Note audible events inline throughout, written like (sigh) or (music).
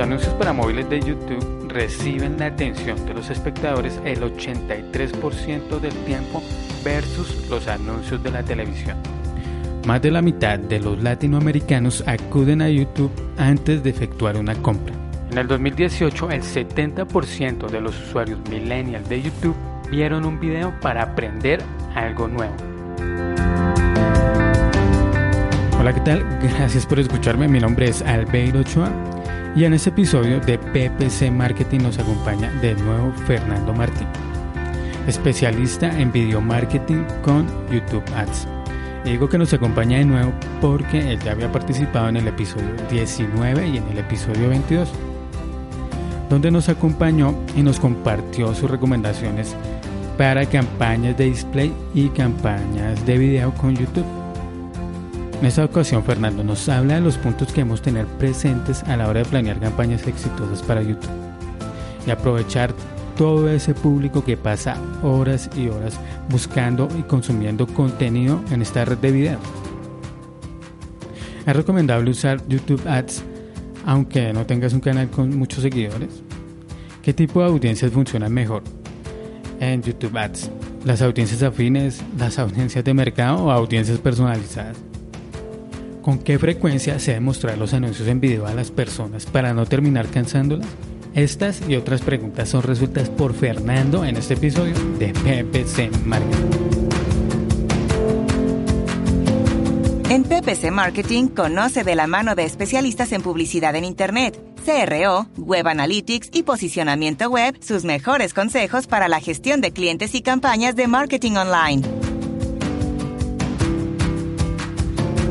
Los anuncios para móviles de YouTube reciben la atención de los espectadores el 83% del tiempo versus los anuncios de la televisión. Más de la mitad de los latinoamericanos acuden a YouTube antes de efectuar una compra. En el 2018, el 70% de los usuarios millennials de YouTube vieron un video para aprender algo nuevo. Hola, ¿qué tal? Gracias por escucharme. Mi nombre es Albeiro Ochoa y en este episodio de PPC Marketing nos acompaña de nuevo Fernando Martín, especialista en video marketing con YouTube Ads. Y digo que nos acompaña de nuevo porque él ya había participado en el episodio 19 y en el episodio 22, donde nos acompañó y nos compartió sus recomendaciones para campañas de display y campañas de video con YouTube. En esta ocasión, Fernando nos habla de los puntos que debemos tener presentes a la hora de planear campañas exitosas para YouTube y aprovechar todo ese público que pasa horas y horas buscando y consumiendo contenido en esta red de video. Es recomendable usar YouTube Ads aunque no tengas un canal con muchos seguidores. ¿Qué tipo de audiencias funcionan mejor en YouTube Ads? ¿Las audiencias afines, las audiencias de mercado o audiencias personalizadas? ¿Con qué frecuencia se debe mostrar los anuncios en video a las personas para no terminar cansándolas? Estas y otras preguntas son resueltas por Fernando en este episodio de PPC Marketing. En PPC Marketing conoce de la mano de especialistas en publicidad en Internet, CRO, Web Analytics y posicionamiento web sus mejores consejos para la gestión de clientes y campañas de marketing online.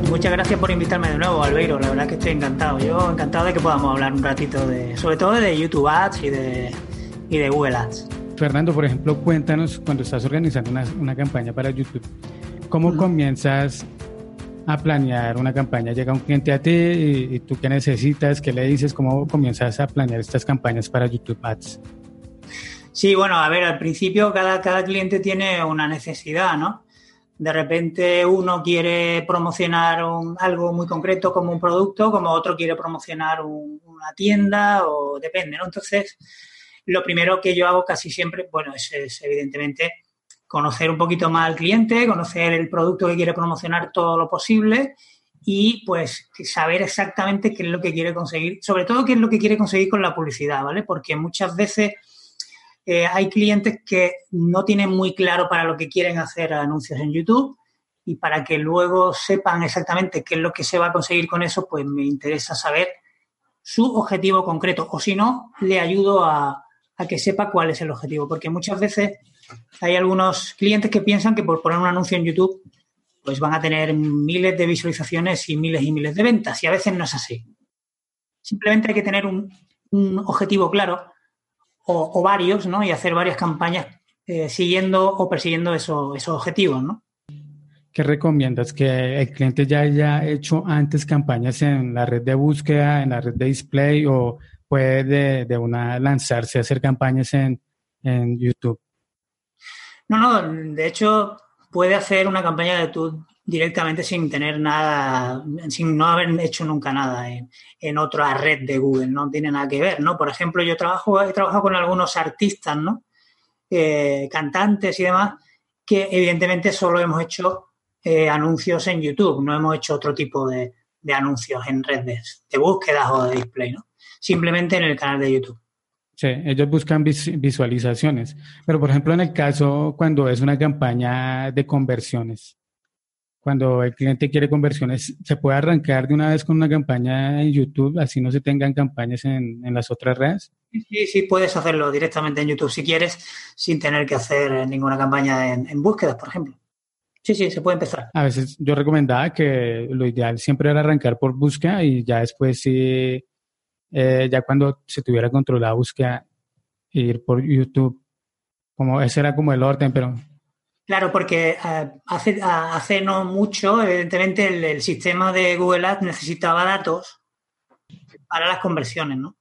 Muchas gracias por invitarme de nuevo, Albeiro. La verdad que estoy encantado. Yo encantado de que podamos hablar un ratito de, sobre todo de YouTube Ads y de, y de Google Ads. Fernando, por ejemplo, cuéntanos cuando estás organizando una, una campaña para YouTube, ¿cómo comienzas a planear una campaña? Llega un cliente a ti y, y, tú qué necesitas, qué le dices, ¿cómo comienzas a planear estas campañas para YouTube Ads? Sí, bueno, a ver, al principio cada, cada cliente tiene una necesidad, ¿no? De repente uno quiere promocionar un, algo muy concreto como un producto, como otro quiere promocionar un, una tienda o depende, ¿no? Entonces, lo primero que yo hago casi siempre, bueno, es, es, evidentemente conocer un poquito más al cliente, conocer el producto que quiere promocionar todo lo posible y pues saber exactamente qué es lo que quiere conseguir, sobre todo qué es lo que quiere conseguir con la publicidad, ¿vale? Porque muchas veces eh, hay clientes que no tienen muy claro para lo que quieren hacer anuncios en YouTube y para que luego sepan exactamente qué es lo que se va a conseguir con eso, pues me interesa saber su objetivo concreto o si no, le ayudo a, que sepa cuál es el objetivo, porque muchas veces hay algunos clientes que piensan que por poner un anuncio en YouTube pues van a tener miles de visualizaciones y miles y miles de ventas y a veces no es así. Simplemente hay que tener un objetivo claro o, o, varios, ¿no? Y hacer varias campañas eh, siguiendo o persiguiendo eso, esos objetivos, ¿no? ¿Qué recomiendas? ¿Que el cliente ya haya hecho antes campañas en la red de búsqueda, en la red de display o puede de, de una lanzarse a hacer campañas en, en YouTube? No, no, de hecho puede hacer una campaña de YouTube directamente sin tener nada, sin no haber hecho nunca nada en, en, otra red de Google, no tiene nada que ver, ¿no? Por ejemplo, yo trabajo, he trabajado con algunos artistas, ¿no? Eh, cantantes y demás, que evidentemente solo hemos hecho eh, anuncios en YouTube, no hemos hecho otro tipo de, de anuncios en redes de búsquedas o de display, ¿no? Simplemente en el canal de YouTube. Sí, ellos buscan vis visualizaciones. Pero, por ejemplo, en el caso cuando es una campaña de conversiones, cuando el cliente quiere conversiones, ¿se puede arrancar de una vez con una campaña en YouTube, así no se tengan campañas en, en las otras redes? Sí, sí, puedes hacerlo directamente en YouTube si quieres, sin tener que hacer ninguna campaña en, en búsquedas, por ejemplo. Sí, sí, se puede empezar. A veces yo recomendaba que lo ideal siempre era arrancar por búsqueda y ya después sí, eh, ya cuando se tuviera controlada búsqueda, ir por YouTube. Como ese era como el orden, pero Claro, porque eh, hace, hace no mucho, evidentemente, el, sistema de Google Ads necesitaba datos para las conversiones, ¿no?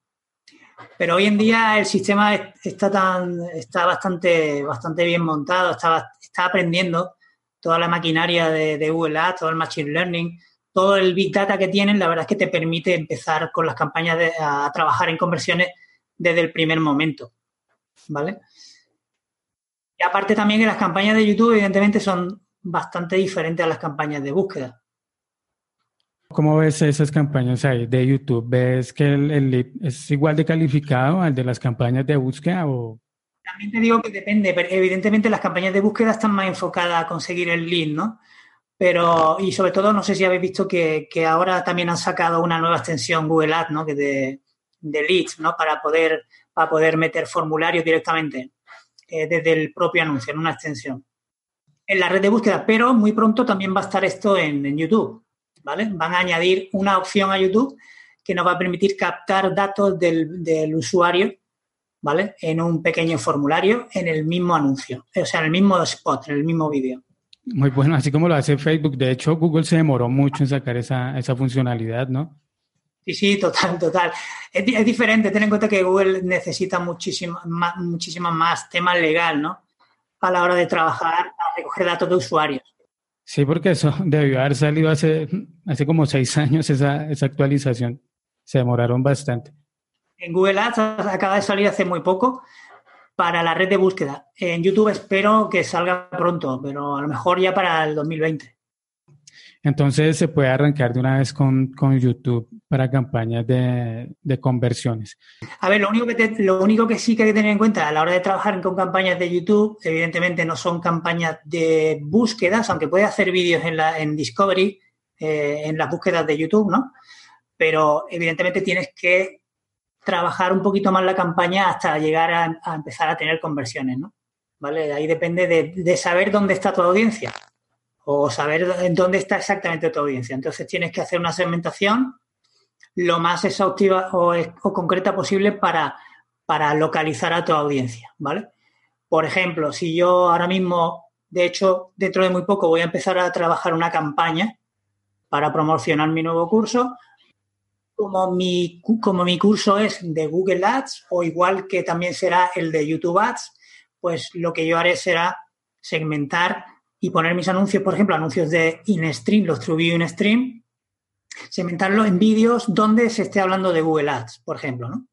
Pero hoy en día el sistema está tan, está bastante, bastante bien montado, está, está aprendiendo toda la maquinaria de, Google Ads, todo el Machine Learning, todo el Big Data que tienen, la verdad es que te permite empezar con las campañas a trabajar en conversiones desde el primer momento, ¿vale? Y aparte también que las campañas de YouTube evidentemente son bastante diferentes a las campañas de búsqueda. ¿Cómo ves esas campañas ahí de YouTube? ¿Ves que el, el es igual de calificado al de las campañas de búsqueda o también te digo que depende, pero evidentemente las campañas de búsqueda están más enfocadas a conseguir el lead, ¿no? Pero, y sobre todo, no sé si habéis visto que, ahora también han sacado una nueva extensión Google Ads, ¿no? Que de, leads, ¿no? Para poder, para poder meter formularios directamente eh, desde el propio anuncio, en una extensión. En la red de búsqueda, pero muy pronto también va a estar esto en, YouTube, ¿vale? Van a añadir una opción a YouTube que nos va a permitir captar datos del, del usuario ¿vale? En un pequeño formulario, en el mismo anuncio, o sea, en el mismo spot, en el mismo vídeo. Muy bueno, así como lo hace Facebook. De hecho, Google se demoró mucho en sacar esa, esa funcionalidad, ¿no? Sí, sí, total, total. Es, diferente, ten en cuenta que Google necesita muchísimo más, más tema legal, ¿no? A la hora de trabajar, a recoger datos de usuarios. Sí, porque eso debió haber salido hace, hace como seis años esa, esa actualización. Se demoraron bastante. En Google Ads acaba de salir hace muy poco para la red de búsqueda. En YouTube espero que salga pronto, pero a lo mejor ya para el 2020. Entonces se puede arrancar de una vez con, YouTube para campañas de, conversiones. A ver, lo único, que lo único que sí que hay que tener en cuenta a la hora de trabajar con campañas de YouTube, evidentemente no son campañas de búsquedas, aunque puede hacer vídeos en, la, en Discovery, eh, en las búsquedas de YouTube, ¿no? Pero evidentemente tienes que trabajar un poquito más la campaña hasta llegar a, empezar a tener conversiones, ¿no? ¿Vale? Ahí depende de, saber dónde está tu audiencia o saber dónde está exactamente tu audiencia. Entonces tienes que hacer una segmentación lo más exhaustiva o, concreta posible para, para localizar a tu audiencia, ¿vale? Por ejemplo, si yo ahora mismo, de hecho, dentro de muy poco voy a empezar a trabajar una campaña para promocionar mi nuevo curso, como mi, como mi curso es de Google Ads o igual que también será el de YouTube Ads, pues lo que yo haré será segmentar y poner mis anuncios, por ejemplo, anuncios de in-stream, los TrueView in-stream, segmentarlo en vídeos donde se esté hablando de Google Ads, por ejemplo, ¿no?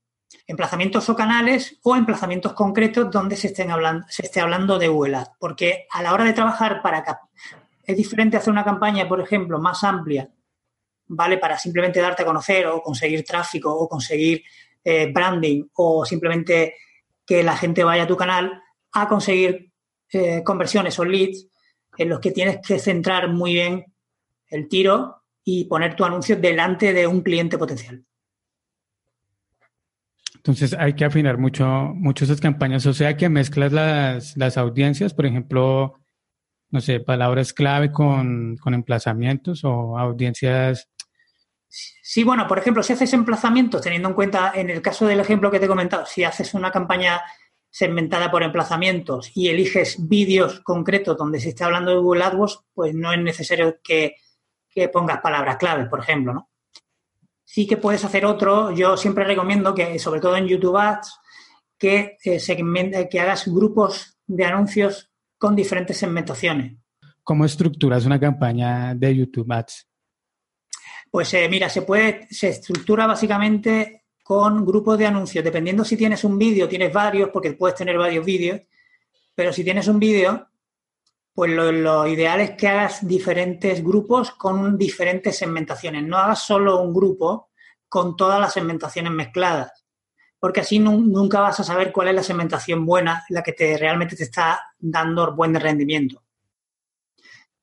Emplazamientos o canales o emplazamientos concretos donde se, estén hablando, se esté hablando de Google Ads. Porque a la hora de trabajar para... Es diferente hacer una campaña, por ejemplo, más amplia ¿vale? Para simplemente darte a conocer o conseguir tráfico o conseguir eh, branding o simplemente que la gente vaya a tu canal a conseguir eh, conversiones o leads en los que tienes que centrar muy bien el tiro y poner tu anuncio delante de un cliente potencial. Entonces hay que afinar mucho, mucho esas campañas, o sea que mezclas las, las audiencias, por ejemplo, no sé, palabras clave con, con emplazamientos o audiencias Sí, bueno, por ejemplo, si haces emplazamientos, teniendo en cuenta, en el caso del ejemplo que te he comentado, si haces una campaña segmentada por emplazamientos y eliges vídeos concretos donde se esté hablando de Google AdWords, pues no es necesario que, pongas palabras claves, por ejemplo, ¿no? Sí que puedes hacer otro. Yo siempre recomiendo que, sobre todo en YouTube Ads, que, eh, que hagas grupos de anuncios con diferentes segmentaciones. ¿Cómo estructuras una campaña de YouTube Ads? Pues eh, mira, se puede, se estructura básicamente con grupos de anuncios. Dependiendo si tienes un vídeo, tienes varios, porque puedes tener varios vídeos, pero si tienes un vídeo, pues lo, ideal es que hagas diferentes grupos con diferentes segmentaciones. No hagas solo un grupo con todas las segmentaciones mezcladas, porque así nunca vas a saber cuál es la segmentación buena, la que te realmente te está dando buen rendimiento.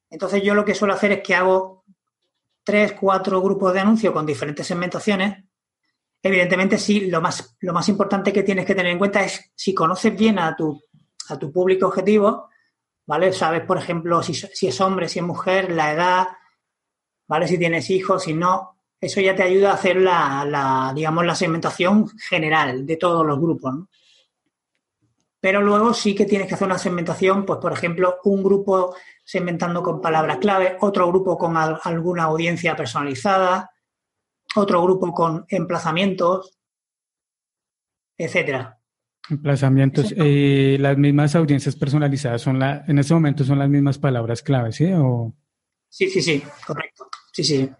Entonces yo lo que suelo hacer es que hago tres, cuatro grupos de anuncios con diferentes segmentaciones, evidentemente sí, lo más, lo más importante que tienes que tener en cuenta es si conoces bien a tu, a tu público objetivo, ¿vale? Sabes, por ejemplo, si, si es hombre, si es mujer, la edad, ¿vale? Si tienes hijos, si no, eso ya te ayuda a hacer la, la, digamos, la segmentación general de todos los grupos. Pero luego sí que tienes que hacer una segmentación, pues por ejemplo, un grupo segmentando con palabras clave, otro grupo con alguna audiencia personalizada, otro grupo con emplazamientos, etcétera. Emplazamientos. y las mismas audiencias personalizadas son la, en este momento son las mismas palabras clave, ¿sí? O... Sí, sí, sí, correcto. Sí, sí.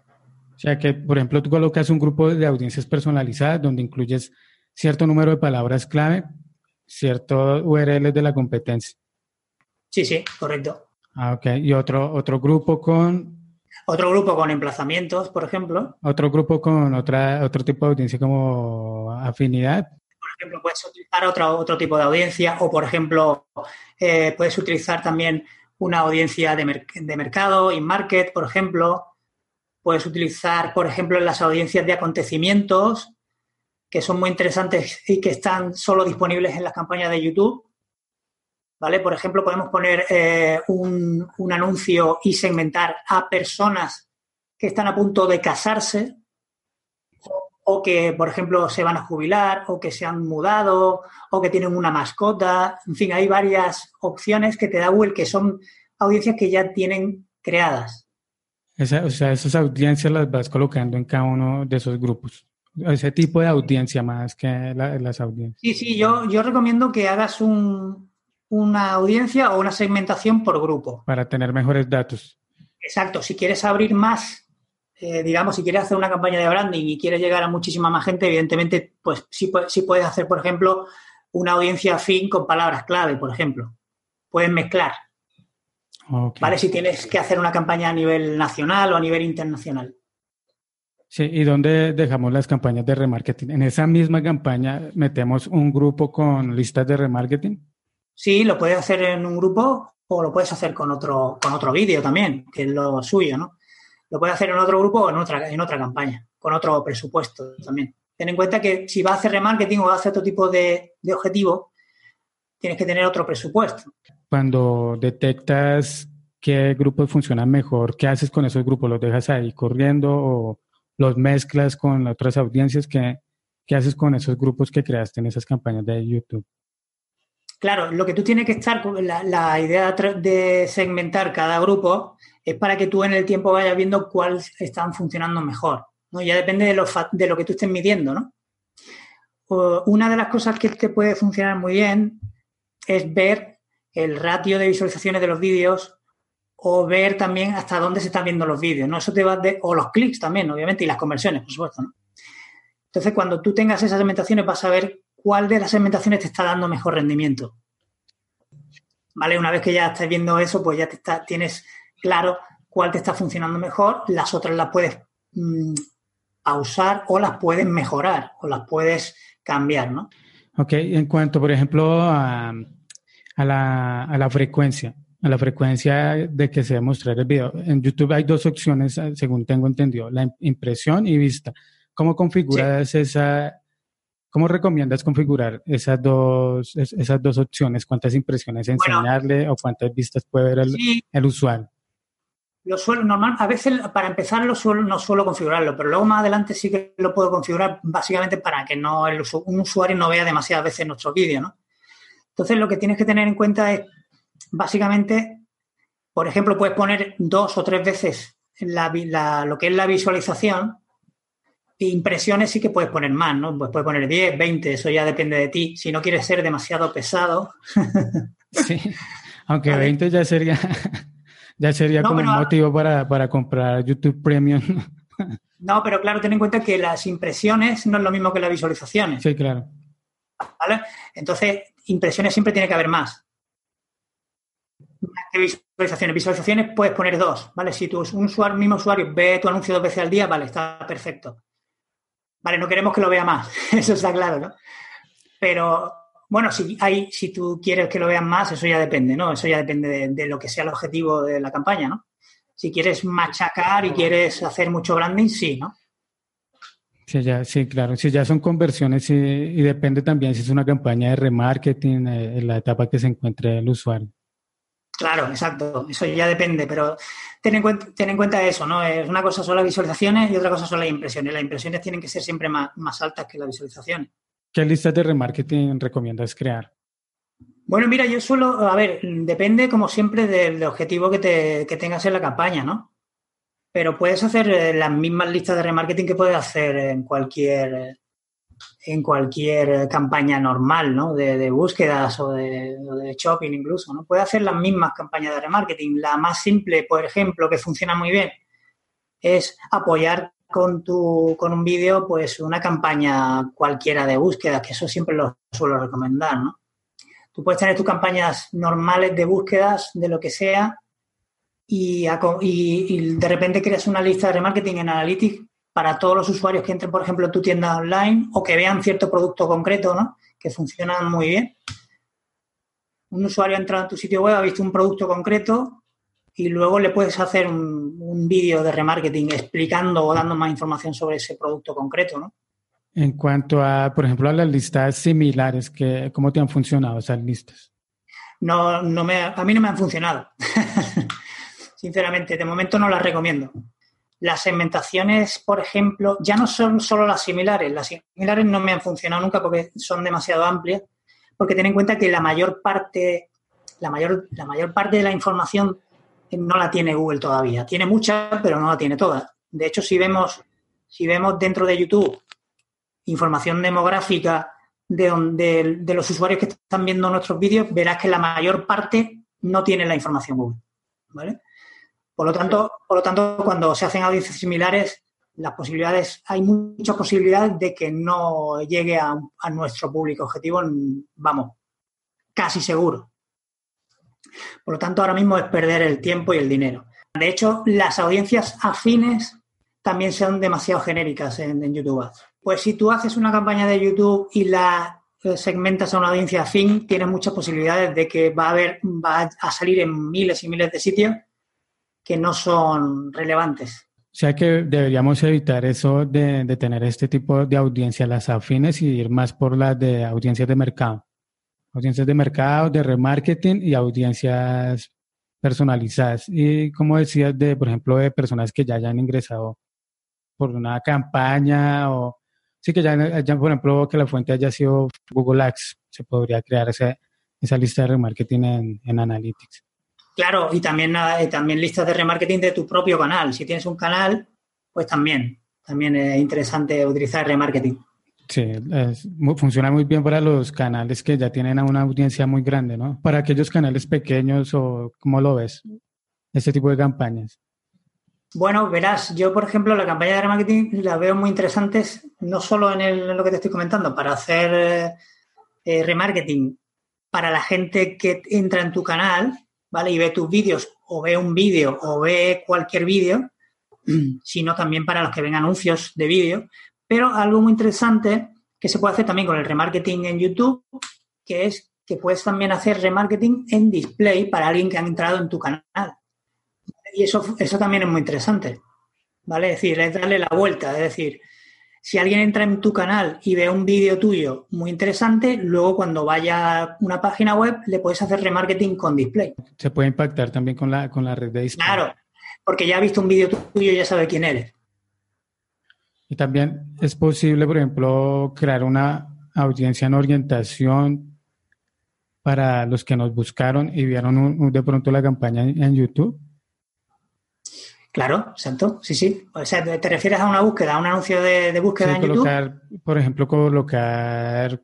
O sea que, por ejemplo, tú colocas un grupo de audiencias personalizadas donde incluyes cierto número de palabras clave, ciertos URLs de la competencia. Sí, sí, correcto. Ah, ok. Y otro, otro grupo con... Otro grupo con emplazamientos, por ejemplo. Otro grupo con otra, otro tipo de audiencia como afinidad. Por ejemplo, puedes utilizar otro, otro tipo de audiencia o, por ejemplo, eh, puedes utilizar también una audiencia de, de mercado, in-market, por ejemplo. Puedes utilizar, por ejemplo, las audiencias de acontecimientos, que son muy interesantes y que están solo disponibles en las campañas de YouTube. ¿Vale? Por ejemplo, podemos poner eh, un, un, anuncio y segmentar a personas que están a punto de casarse o, o, que, por ejemplo, se van a jubilar o que se han mudado o que tienen una mascota. En fin, hay varias opciones que te da Google que son audiencias que ya tienen creadas. Esa, o sea, esas audiencias las vas colocando en cada uno de esos grupos ese tipo de audiencia más que la, las audiencias. Sí, sí, yo, yo recomiendo que hagas un, una audiencia o una segmentación por grupo. Para tener mejores datos. Exacto, si quieres abrir más, eh, digamos, si quieres hacer una campaña de branding y quieres llegar a muchísima más gente, evidentemente, pues sí, sí puedes hacer, por ejemplo, una audiencia fin con palabras clave, por ejemplo. Puedes mezclar. Okay. ¿Vale? Si tienes que hacer una campaña a nivel nacional o a nivel internacional. Sí, ¿y dónde dejamos las campañas de remarketing? ¿En esa misma campaña metemos un grupo con listas de remarketing? Sí, lo puedes hacer en un grupo o lo puedes hacer con otro, con otro vídeo también, que es lo suyo, ¿no? Lo puedes hacer en otro grupo o en otra, en otra campaña, con otro presupuesto también. Ten en cuenta que si vas a hacer remarketing o vas a hacer otro tipo de, de objetivo, tienes que tener otro presupuesto. Cuando detectas qué grupos funcionan mejor, ¿qué haces con esos grupos? ¿Los dejas ahí corriendo o los mezclas con otras audiencias? ¿Qué, ¿Qué haces con esos grupos que creaste en esas campañas de YouTube? Claro, lo que tú tienes que estar, la, la idea de segmentar cada grupo es para que tú en el tiempo vayas viendo cuáles están funcionando mejor. ¿no? Ya depende de lo, de lo que tú estés midiendo, ¿no? Una de las cosas que te puede funcionar muy bien es ver el ratio de visualizaciones de los vídeos o ver también hasta dónde se están viendo los vídeos, ¿no? Eso te va de, o los clics también, obviamente, y las conversiones, por supuesto. Entonces, cuando tú tengas esas segmentaciones, vas a ver cuál de las segmentaciones te está dando mejor rendimiento. ¿Vale? Una vez que ya estés viendo eso, pues ya te está, tienes claro cuál te está funcionando mejor, las otras las puedes mmm, pausar o las puedes mejorar o las puedes cambiar, ¿no? Ok, en cuanto, por ejemplo, a, a, la, a la frecuencia, a la frecuencia de que se va a mostrar el video. En YouTube hay dos opciones, según tengo entendido, la impresión y vista. ¿Cómo configuras sí. esa, cómo recomiendas configurar esas dos, esas dos opciones? ¿Cuántas impresiones enseñarle bueno, o cuántas vistas puede ver el, sí. el usuario? Lo suelo, normal, a veces para empezar lo suelo, no suelo configurarlo, pero luego más adelante sí que lo puedo configurar básicamente para que no el, un usuario no vea demasiadas veces nuestros vídeos, ¿no? Entonces lo que tienes que tener en cuenta es básicamente, por ejemplo, puedes poner dos o tres veces la, la, lo que es la visualización. Impresiones sí que puedes poner más, ¿no? Pues puedes poner 10, 20, eso ya depende de ti. Si no quieres ser demasiado pesado. (laughs) sí, aunque vale. 20 ya sería, (laughs) ya sería no, como un motivo para, para comprar YouTube Premium. (laughs) no, pero claro, ten en cuenta que las impresiones no es lo mismo que las visualizaciones. Sí, claro. ¿Vale? Entonces, impresiones siempre tiene que haber más que visualizaciones. Visualizaciones puedes poner dos, ¿vale? Si tu un usuario, mismo usuario ve tu anuncio dos veces al día, vale, está perfecto. Vale, no queremos que lo vea más, (laughs) eso está claro, ¿no? Pero, bueno, si, hay, si tú quieres que lo vean más, eso ya depende, ¿no? Eso ya depende de, lo que sea el objetivo de la campaña, ¿no? Si quieres machacar y quieres hacer mucho branding, sí, ¿no? Sí, ya, sí, claro. Si ya son conversiones y, depende también si es una campaña de remarketing, eh, en la etapa que se encuentre el usuario. Claro, exacto. Eso ya depende, pero ten en cuenta, ten en cuenta eso, ¿no? Es una cosa son las visualizaciones y otra cosa son las impresiones. Las impresiones tienen que ser siempre más, más altas que las visualizaciones. ¿Qué listas de remarketing recomiendas crear? Bueno, mira, yo suelo, a ver, depende como siempre del objetivo que, te, que tengas en la campaña, ¿no? Pero puedes hacer eh, las mismas listas de remarketing que puedes hacer en cualquier en cualquier campaña normal, ¿no? De, búsquedas o de, shopping incluso, ¿no? Puedes hacer las mismas campañas de remarketing. La más simple, por ejemplo, que funciona muy bien, es apoyar con tu con un vídeo, pues una campaña cualquiera de búsquedas, que eso siempre lo suelo recomendar, ¿no? Tú puedes tener tus campañas normales de búsquedas de lo que sea y, de repente creas una lista de remarketing en Analytics para todos los usuarios que entren, por ejemplo, en tu tienda online o que vean cierto producto concreto, ¿no? Que funcionan muy bien. Un usuario ha entrado en tu sitio web, ha visto un producto concreto y luego le puedes hacer un, un vídeo de remarketing explicando o dando más información sobre ese producto concreto, ¿no? En cuanto a, por ejemplo, a las listas similares, que, ¿cómo te han funcionado esas listas? No, no me, a mí no me han funcionado. (laughs) Sinceramente, de momento no las recomiendo. Las segmentaciones, por ejemplo, ya no son solo las similares. Las similares no me han funcionado nunca porque son demasiado amplias. Porque ten en cuenta que la mayor parte, la mayor, la mayor parte de la información no la tiene Google todavía. Tiene mucha, pero no la tiene toda. De hecho, si vemos, si vemos dentro de YouTube información demográfica de, de, los usuarios que están viendo nuestros vídeos, verás que la mayor parte no tiene la información Google. ¿Vale? Por lo tanto, por lo tanto, cuando se hacen audiencias similares, las posibilidades, hay muchas posibilidades de que no llegue a, a nuestro público objetivo, vamos, casi seguro. Por lo tanto, ahora mismo es perder el tiempo y el dinero. De hecho, las audiencias afines también son demasiado genéricas en, en YouTube pues si tú haces una campaña de YouTube y la eh, segmentas a una audiencia afín, tienes muchas posibilidades de que va a haber, va a salir en miles y miles de sitios que no son relevantes. O sea que deberíamos evitar eso de, tener este tipo de audiencias, las afines, y ir más por las de audiencias de mercado. Audiencias de mercado, de remarketing y audiencias personalizadas. Y como decías, de, por ejemplo, de personas que ya hayan ingresado por una campaña o Sí, que ya, por ejemplo, que la fuente haya sido Google Ads, se podría crear esa, esa lista de remarketing en, en Analytics. Claro, y también, también listas de remarketing de tu propio canal. Si tienes un canal, pues también, también es interesante utilizar remarketing. Sí, funciona muy bien para los canales que ya tienen una audiencia muy grande, ¿no? Para aquellos canales pequeños o, ¿cómo lo ves? Este tipo de campañas. Bueno, verás, yo por ejemplo la campaña de remarketing la veo muy interesantes, no solo en, lo que te estoy comentando, para hacer eh, remarketing para la gente que entra en tu canal, ¿vale? Y ve tus vídeos, o ve un vídeo, o ve cualquier vídeo, (clears throat) sino también para los que ven anuncios de vídeo. Pero algo muy interesante que se puede hacer también con el remarketing en YouTube, que es que puedes también hacer remarketing en display para alguien que ha entrado en tu canal y eso, eso también es muy interesante, ¿vale? Es decir, es darle la vuelta, es decir, si alguien entra en tu canal y ve un vídeo tuyo muy interesante, luego cuando vaya a una página web le puedes hacer remarketing con display. Se puede impactar también con la, con la red de display. Claro, porque ya ha visto un vídeo tuyo y ya sabe quién eres. Y también es posible, por ejemplo, crear una audiencia en orientación para los que nos buscaron y vieron de pronto la campaña en YouTube. Claro, exacto, sí, sí. O sea, te refieres a una búsqueda, a un anuncio de, búsqueda en colocar, Por ejemplo, colocar,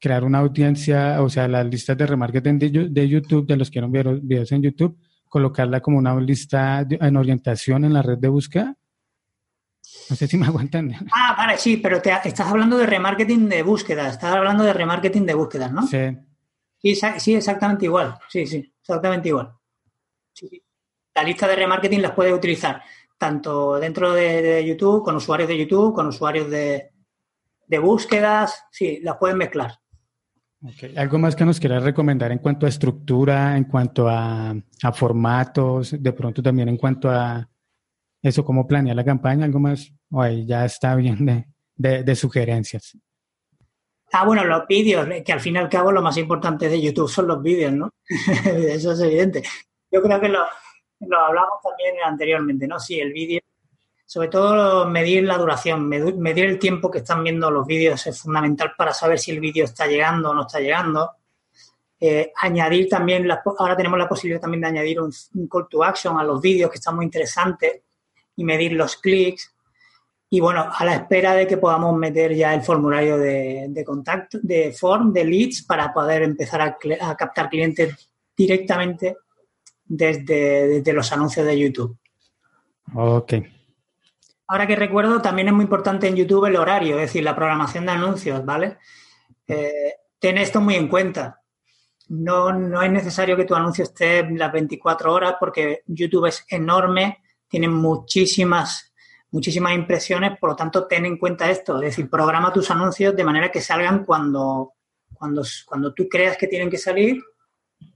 crear una audiencia, o sea, las listas de remarketing de, YouTube, de los que quieren ver videos en YouTube, colocarla como una lista en orientación en la red de búsqueda. No sé si me (laughs) aguantan. Ah, vale, sí, pero te, estás hablando de remarketing de búsqueda, estás hablando de remarketing de búsquedas, ¿no? Sí. Sí, sí, exactamente igual. Sí, sí, exactamente igual. Sí, sí la lista de remarketing las puedes utilizar tanto dentro de, YouTube, con usuarios de YouTube, con usuarios de, búsquedas, sí, las puedes mezclar. ¿Algo más que nos quieras recomendar en cuanto a estructura, en cuanto a, formatos, de pronto también en cuanto a eso, cómo planear la campaña? ¿Algo más? O ahí ya está bien de, de sugerencias. Ah, bueno, los vídeos, que al fin y al cabo lo más importante de YouTube son los vídeos, ¿no? (laughs) Eso es evidente. Yo creo que lo, lo hablamos también anteriormente, ¿no? Sí, el vídeo, sobre todo medir la duración, medir el tiempo que están viendo los vídeos es fundamental para saber si el vídeo está llegando o no está llegando. Eh, añadir también, ahora tenemos la posibilidad también de añadir un, call to action a los vídeos que está muy interesante y medir los clics. Y bueno, a la espera de que podamos meter ya el formulario de, contacto, de form, de leads, para poder empezar a, captar clientes directamente desde, desde, los anuncios de YouTube. Ok. Ahora que recuerdo, también es muy importante en YouTube el horario, es decir, la programación de anuncios, ¿vale? Eh, ten esto muy en cuenta. No, no es necesario que tu anuncio esté las 24 horas porque YouTube es enorme, tiene muchísimas muchísimas impresiones, por lo tanto, ten en cuenta esto, es decir, programa tus anuncios de manera que salgan cuando, cuando, cuando tú creas que tienen que salir,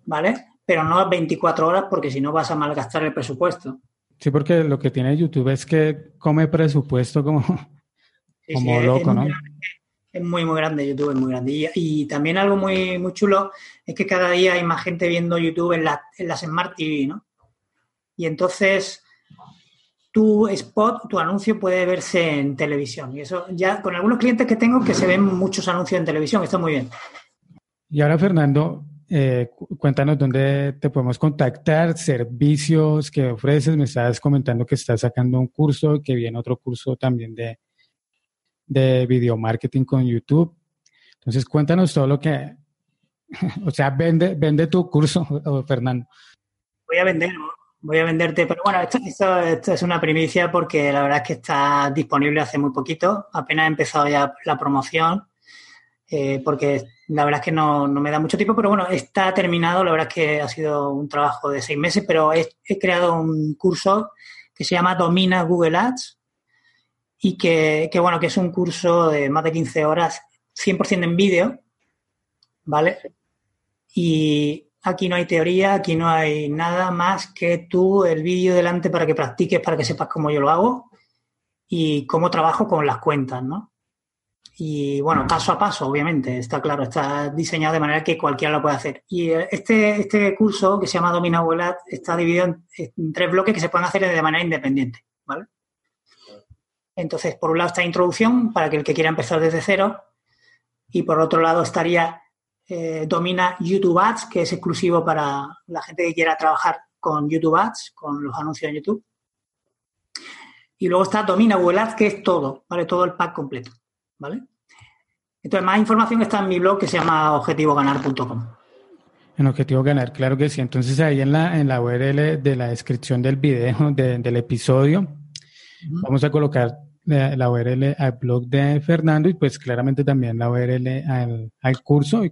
¿vale? Pero no a 24 horas porque si no vas a malgastar el presupuesto. Sí, porque lo que tiene YouTube es que come presupuesto como, (laughs) como loco, ¿no? es muy, muy grande YouTube, es muy grande. Y, y, también algo muy, muy chulo es que cada día hay más gente viendo YouTube en, la, en las Smart TV, ¿no? Y entonces tu spot, tu anuncio puede verse en televisión. Y eso ya con algunos clientes que tengo que se ven muchos anuncios en televisión, está muy bien. Y ahora, Fernando, eh, cuéntanos dónde te podemos contactar, servicios que ofreces. Me estabas comentando que estás sacando un curso, que viene otro curso también de, de video marketing con YouTube. Entonces, cuéntanos todo lo que, (laughs) o sea, vende, vende tu curso, (laughs) Fernando. Voy a vender, voy a venderte, pero bueno, esto, esto, es una primicia porque la verdad es que está disponible hace muy poquito, apenas he empezado ya la promoción, eh, porque la verdad es que no, me da mucho tiempo, pero bueno, está terminado, la verdad es que ha sido un trabajo de seis meses, pero he, creado un curso que se llama Domina Google Ads y que, que, bueno, que es un curso de más de 15 horas, 100% en vídeo, ¿vale? Y Aquí no hay teoría, aquí no hay nada más que tú el vídeo delante para que practiques, para que sepas cómo yo lo hago y cómo trabajo con las cuentas, ¿no? Y bueno, paso a paso, obviamente, está claro, está diseñado de manera que cualquiera lo puede hacer. Y eh, este, este curso, que se llama Domina Google está dividido en, tres bloques que se pueden hacer de manera independiente, ¿vale? Entonces, por un lado está introducción, para que el que quiera empezar desde cero, y por otro lado estaría eh, domina YouTube Ads, que es exclusivo para la gente que quiera trabajar con YouTube Ads, con los anuncios en YouTube. Y luego está Domina Google Ads, que es todo, ¿vale? Todo el pack completo, ¿vale? Entonces, más información está en mi blog que se llama objetivoganar.com. En Objetivo Ganar, claro que sí. Entonces, ahí en la, en la URL de la descripción del video, (laughs) del episodio, vamos a colocar la, URL al blog de Fernando y pues claramente también la URL al, al curso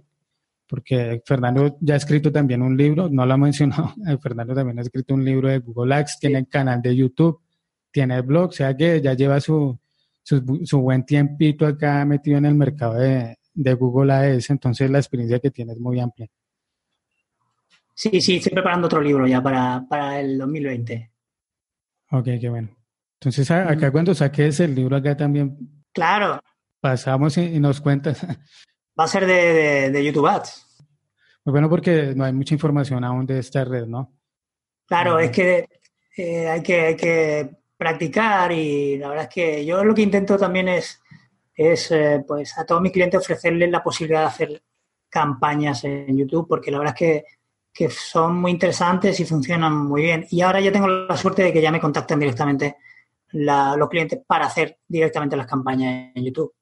porque Fernando ya ha escrito también un libro, no lo ha mencionado, (laughs) Fernando también ha escrito un libro de Google Ads, tiene canal de YouTube, tiene blog, o sea que ya lleva su, su, buen tiempito acá metido en el mercado de, Google Ads, entonces la experiencia que tiene es muy amplia. Sí, sí, estoy preparando otro libro ya para, para el 2020. Ok, qué bueno. Entonces, acá cuando saques el libro acá también... Claro. Pasamos y nos cuentas (laughs) Va a ser de, YouTube Ads. Muy bueno porque no hay mucha información aún de esta red, ¿no? Claro, es que, eh, hay que que practicar y la verdad es que yo lo que intento también es, es eh, pues a todos mis clientes ofrecerles la posibilidad de hacer campañas en YouTube porque la verdad es que, que son muy interesantes y funcionan muy bien. Y ahora ya tengo la suerte de que ya me contactan directamente los clientes para hacer directamente las campañas en YouTube.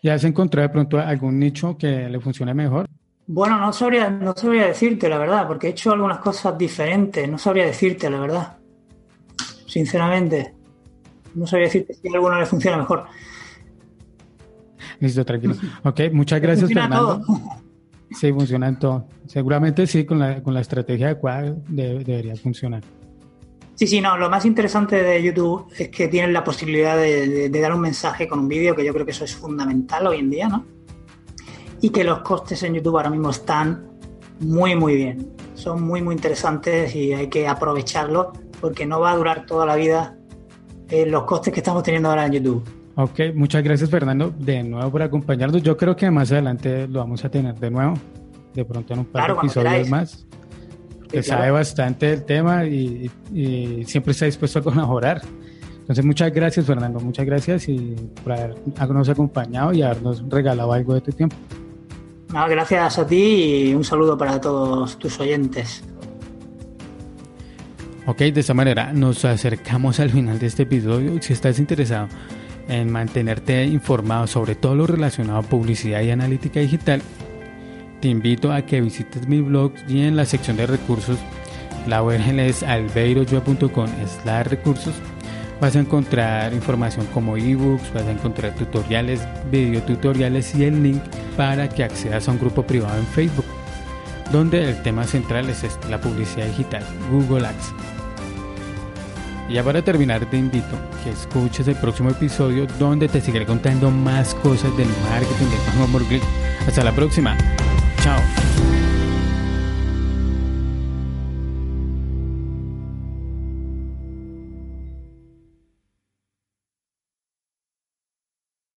¿Ya has encontrado de pronto algún nicho que le funcione mejor? Bueno, no sabría, no sabría decirte la verdad, porque he hecho algunas cosas diferentes, no sabría decirte la verdad. Sinceramente, no sabría decirte si a alguno le funciona mejor. Listo, tranquilo. (laughs) Ok, muchas gracias, Fernando. Sí, funciona en todo. Seguramente sí, con la, con la estrategia adecuada debería funcionar. Sí, sí, no, lo más interesante de YouTube es que tienen la posibilidad de, dar un mensaje con un vídeo, que yo creo que eso es fundamental hoy en día, ¿no? Y que los costes en YouTube ahora mismo están muy, muy bien. Son muy, muy interesantes y hay que aprovecharlos porque no va a durar toda la vida eh, los costes que estamos teniendo ahora en YouTube. Ok, muchas gracias Fernando de nuevo por acompañarnos. Yo creo que más adelante lo vamos a tener de nuevo, de pronto en un par de episodios más. Que sabe bastante del tema y, siempre está dispuesto a colaborar. Entonces muchas gracias Fernando, muchas gracias y por habernos acompañado y habernos regalado algo de tu tiempo. gracias a ti y un saludo para todos tus oyentes. Ok, de esta manera nos acercamos al final de este episodio. Si estás interesado en mantenerte informado sobre todo lo relacionado a publicidad y analítica digital, te invito a que visites mi blog y en la sección de recursos, la URL es albeiroyoa.com slash recursos. Vas a encontrar información como ebooks, vas a encontrar tutoriales, videotutoriales y el link para que accedas a un grupo privado en Facebook, donde el tema central es la publicidad digital, Google Ads. Y ya para terminar te invito que escuches el próximo episodio donde te seguiré contando más cosas del marketing de Juan Hasta la próxima. Chao.